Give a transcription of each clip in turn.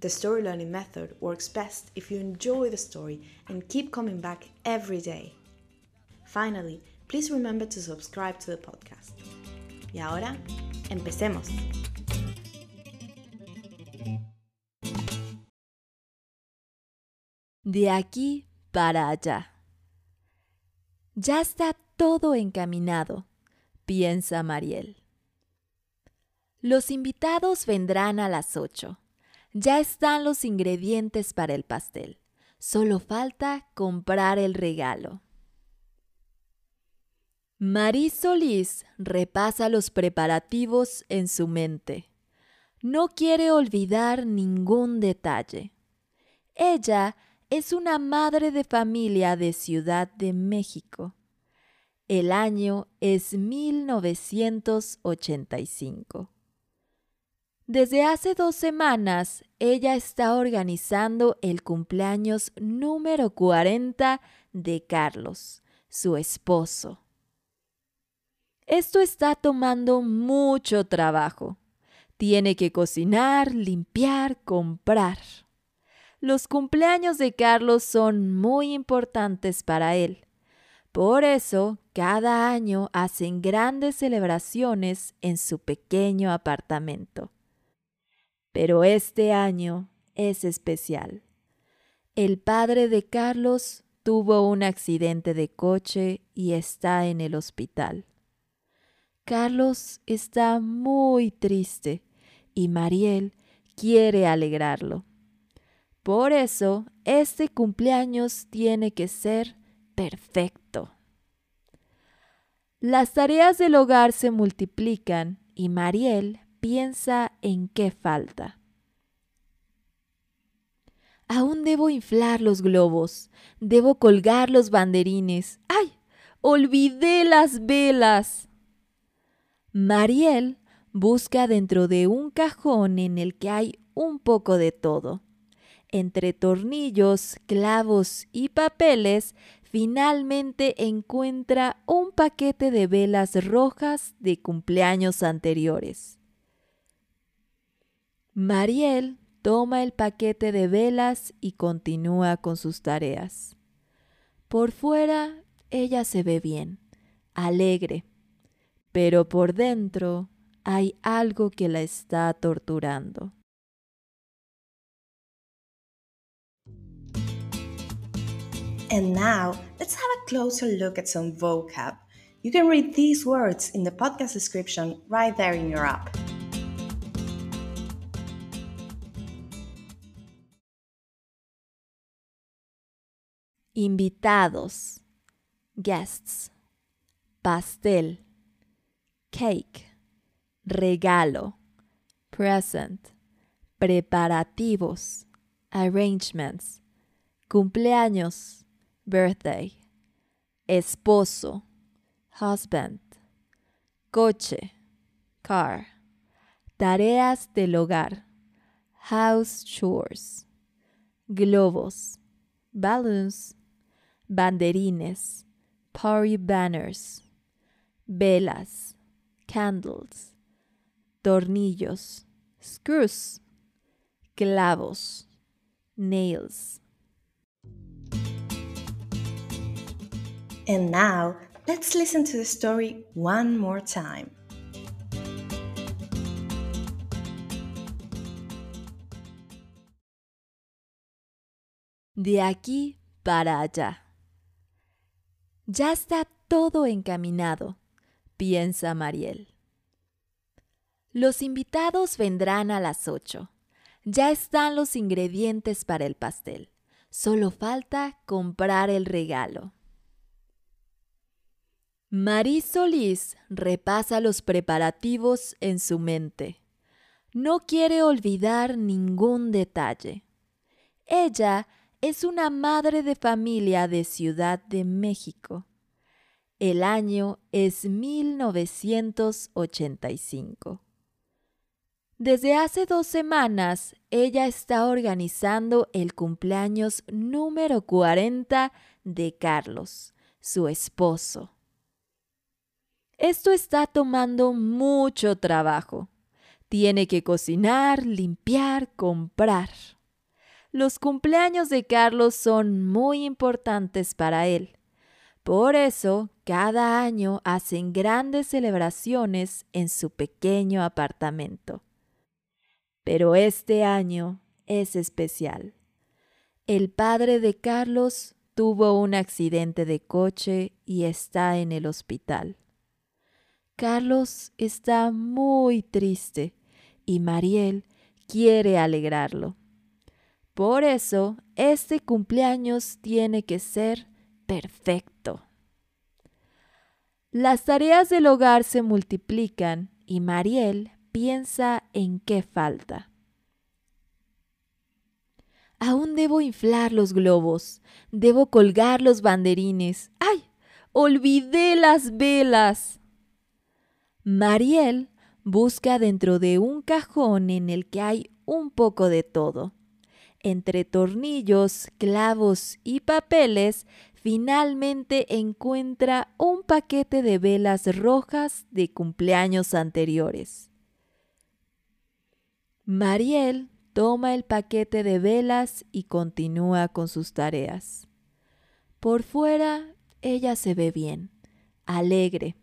the story learning method works best if you enjoy the story and keep coming back every day. Finally, please remember to subscribe to the podcast. Y ahora, empecemos. De aquí para allá. Ya está todo encaminado, piensa Mariel. Los invitados vendrán a las ocho. Ya están los ingredientes para el pastel. Solo falta comprar el regalo. Marí Solís repasa los preparativos en su mente. No quiere olvidar ningún detalle. Ella es una madre de familia de Ciudad de México. El año es 1985. Desde hace dos semanas, ella está organizando el cumpleaños número 40 de Carlos, su esposo. Esto está tomando mucho trabajo. Tiene que cocinar, limpiar, comprar. Los cumpleaños de Carlos son muy importantes para él. Por eso, cada año hacen grandes celebraciones en su pequeño apartamento. Pero este año es especial. El padre de Carlos tuvo un accidente de coche y está en el hospital. Carlos está muy triste y Mariel quiere alegrarlo. Por eso, este cumpleaños tiene que ser perfecto. Las tareas del hogar se multiplican y Mariel piensa en qué falta. Aún debo inflar los globos, debo colgar los banderines. ¡Ay! Olvidé las velas. Mariel busca dentro de un cajón en el que hay un poco de todo. Entre tornillos, clavos y papeles, finalmente encuentra un paquete de velas rojas de cumpleaños anteriores. Mariel toma el paquete de velas y continúa con sus tareas. Por fuera, ella se ve bien, alegre, pero por dentro hay algo que la está torturando. And now, let's have a closer look at some vocab. You can read these words in the podcast description right there in your app. Invitados, guests, pastel, cake, regalo, present, preparativos, arrangements, cumpleaños, birthday, esposo, husband, coche, car, tareas del hogar, house chores, globos, balloons, banderines, party banners, velas, candles, tornillos, screws, clavos, nails. And now, let's listen to the story one more time. de aquí para allá. Ya está todo encaminado, piensa Mariel. Los invitados vendrán a las ocho. Ya están los ingredientes para el pastel. Solo falta comprar el regalo. Maris Solís repasa los preparativos en su mente. No quiere olvidar ningún detalle. Ella es una madre de familia de Ciudad de México. El año es 1985. Desde hace dos semanas, ella está organizando el cumpleaños número 40 de Carlos, su esposo. Esto está tomando mucho trabajo. Tiene que cocinar, limpiar, comprar. Los cumpleaños de Carlos son muy importantes para él. Por eso, cada año hacen grandes celebraciones en su pequeño apartamento. Pero este año es especial. El padre de Carlos tuvo un accidente de coche y está en el hospital. Carlos está muy triste y Mariel quiere alegrarlo. Por eso, este cumpleaños tiene que ser perfecto. Las tareas del hogar se multiplican y Mariel piensa en qué falta. Aún debo inflar los globos, debo colgar los banderines. ¡Ay! Olvidé las velas. Mariel busca dentro de un cajón en el que hay un poco de todo. Entre tornillos, clavos y papeles, finalmente encuentra un paquete de velas rojas de cumpleaños anteriores. Mariel toma el paquete de velas y continúa con sus tareas. Por fuera, ella se ve bien, alegre,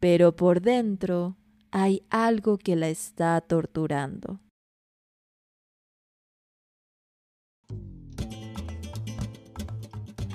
pero por dentro hay algo que la está torturando.